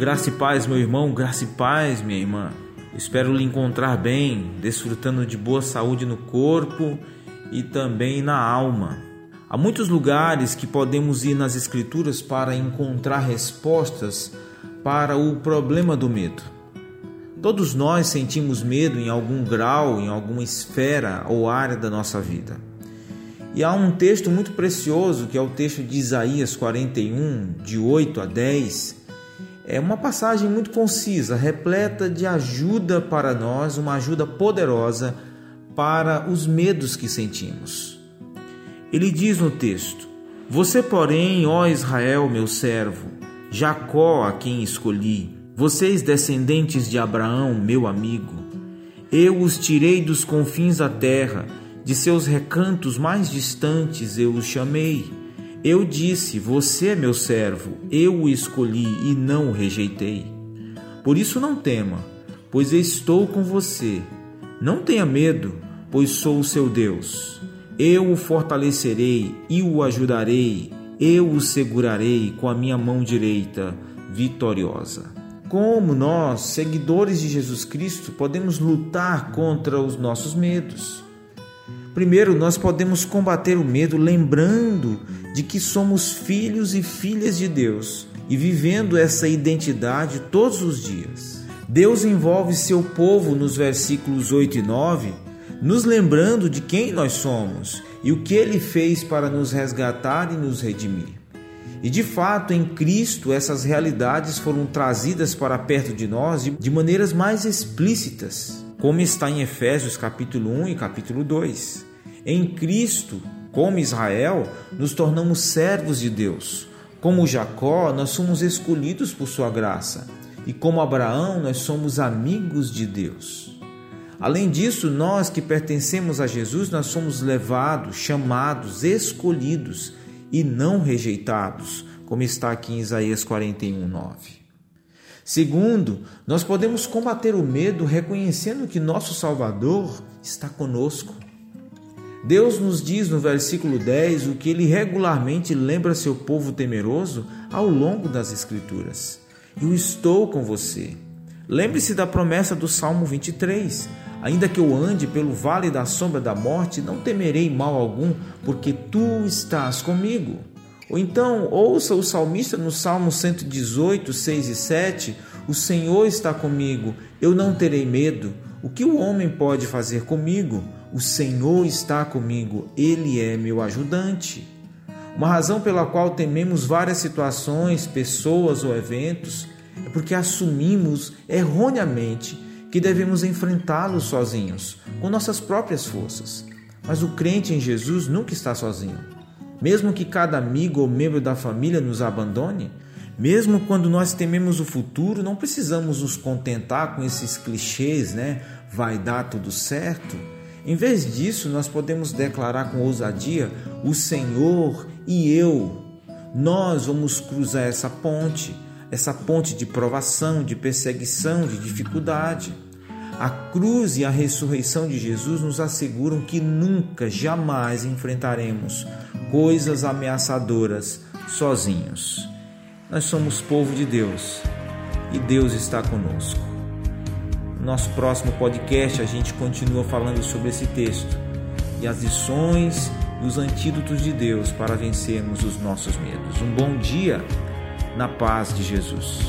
Graça e paz, meu irmão, graça e paz, minha irmã. Espero lhe encontrar bem, desfrutando de boa saúde no corpo e também na alma. Há muitos lugares que podemos ir nas Escrituras para encontrar respostas para o problema do medo. Todos nós sentimos medo em algum grau, em alguma esfera ou área da nossa vida. E há um texto muito precioso que é o texto de Isaías 41, de 8 a 10. É uma passagem muito concisa, repleta de ajuda para nós, uma ajuda poderosa para os medos que sentimos. Ele diz no texto: Você, porém, ó Israel, meu servo, Jacó, a quem escolhi, vocês, descendentes de Abraão, meu amigo, eu os tirei dos confins da terra de seus recantos mais distantes eu o chamei. Eu disse: Você é meu servo, eu o escolhi e não o rejeitei. Por isso não tema, pois estou com você. Não tenha medo, pois sou o seu Deus. Eu o fortalecerei e o ajudarei, eu o segurarei com a minha mão direita vitoriosa. Como nós, seguidores de Jesus Cristo, podemos lutar contra os nossos medos? Primeiro, nós podemos combater o medo lembrando de que somos filhos e filhas de Deus e vivendo essa identidade todos os dias. Deus envolve seu povo nos versículos 8 e 9, nos lembrando de quem nós somos e o que ele fez para nos resgatar e nos redimir. E de fato, em Cristo, essas realidades foram trazidas para perto de nós de maneiras mais explícitas como está em Efésios capítulo 1 e capítulo 2. Em Cristo, como Israel, nos tornamos servos de Deus. Como Jacó, nós somos escolhidos por sua graça. E como Abraão, nós somos amigos de Deus. Além disso, nós que pertencemos a Jesus, nós somos levados, chamados, escolhidos e não rejeitados, como está aqui em Isaías 41, 9. Segundo, nós podemos combater o medo reconhecendo que nosso Salvador está conosco. Deus nos diz no versículo 10 o que ele regularmente lembra seu povo temeroso ao longo das Escrituras: Eu estou com você. Lembre-se da promessa do Salmo 23: Ainda que eu ande pelo vale da sombra da morte, não temerei mal algum, porque tu estás comigo. Ou então, ouça o salmista no Salmo 118, 6 e 7: O Senhor está comigo, eu não terei medo. O que o homem pode fazer comigo? O Senhor está comigo, ele é meu ajudante. Uma razão pela qual tememos várias situações, pessoas ou eventos é porque assumimos erroneamente que devemos enfrentá-los sozinhos, com nossas próprias forças. Mas o crente em Jesus nunca está sozinho. Mesmo que cada amigo ou membro da família nos abandone, mesmo quando nós tememos o futuro, não precisamos nos contentar com esses clichês, né? Vai dar tudo certo. Em vez disso, nós podemos declarar com ousadia: o Senhor e eu. Nós vamos cruzar essa ponte, essa ponte de provação, de perseguição, de dificuldade. A cruz e a ressurreição de Jesus nos asseguram que nunca, jamais enfrentaremos coisas ameaçadoras sozinhos. Nós somos povo de Deus e Deus está conosco. No nosso próximo podcast a gente continua falando sobre esse texto e as lições e os antídotos de Deus para vencermos os nossos medos. Um bom dia na paz de Jesus.